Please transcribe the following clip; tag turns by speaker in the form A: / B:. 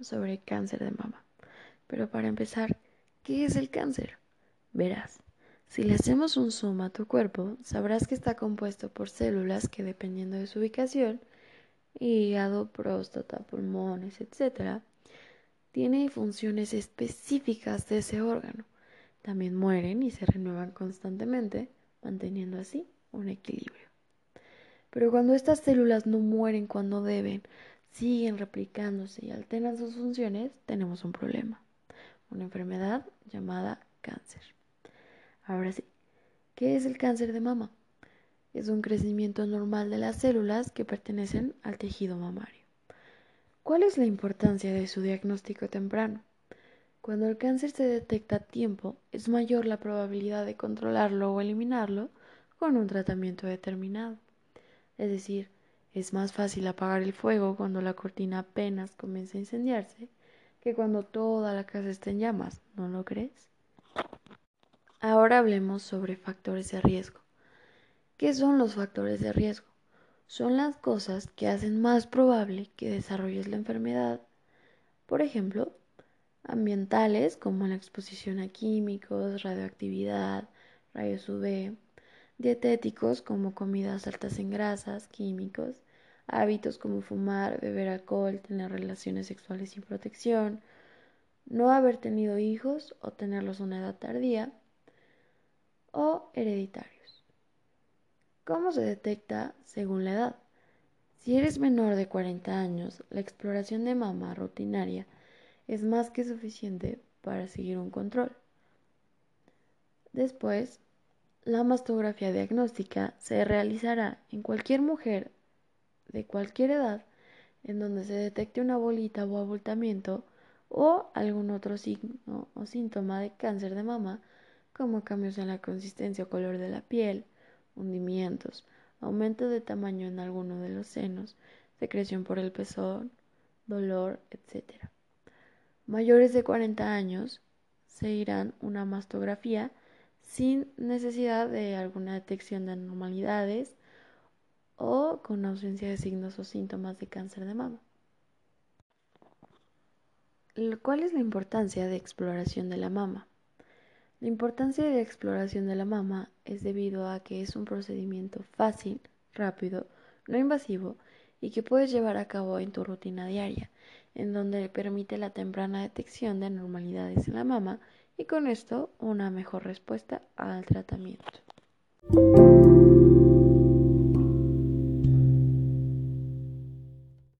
A: sobre cáncer de mama. Pero para empezar, ¿qué es el cáncer? Verás, si le hacemos un zoom a tu cuerpo, sabrás que está compuesto por células que dependiendo de su ubicación, hígado, próstata, pulmones, etc., tiene funciones específicas de ese órgano. También mueren y se renuevan constantemente, manteniendo así un equilibrio. Pero cuando estas células no mueren cuando deben, siguen replicándose y alteran sus funciones, tenemos un problema, una enfermedad llamada cáncer. Ahora sí, ¿qué es el cáncer de mama? Es un crecimiento normal de las células que pertenecen al tejido mamario. ¿Cuál es la importancia de su diagnóstico temprano? Cuando el cáncer se detecta a tiempo, es mayor la probabilidad de controlarlo o eliminarlo con un tratamiento determinado. Es decir, es más fácil apagar el fuego cuando la cortina apenas comienza a incendiarse que cuando toda la casa está en llamas, ¿no lo crees? Ahora hablemos sobre factores de riesgo. ¿Qué son los factores de riesgo? Son las cosas que hacen más probable que desarrolles la enfermedad. Por ejemplo, ambientales como la exposición a químicos, radioactividad, rayos UV, dietéticos como comidas altas en grasas, químicos, hábitos como fumar, beber alcohol, tener relaciones sexuales sin protección, no haber tenido hijos o tenerlos a una edad tardía, o hereditarios. ¿Cómo se detecta según la edad? Si eres menor de 40 años, la exploración de mama rutinaria es más que suficiente para seguir un control. Después, la mastografía diagnóstica se realizará en cualquier mujer de cualquier edad en donde se detecte una bolita o abultamiento o algún otro signo o síntoma de cáncer de mama, como cambios en la consistencia o color de la piel, hundimientos, aumento de tamaño en alguno de los senos, secreción por el pezón, dolor, etc. Mayores de 40 años se irán una mastografía sin necesidad de alguna detección de anormalidades o con ausencia de signos o síntomas de cáncer de mama. ¿Cuál es la importancia de exploración de la mama? La importancia de la exploración de la mama es debido a que es un procedimiento fácil, rápido, no invasivo y que puedes llevar a cabo en tu rutina diaria, en donde permite la temprana detección de anormalidades en la mama y con esto una mejor respuesta al tratamiento.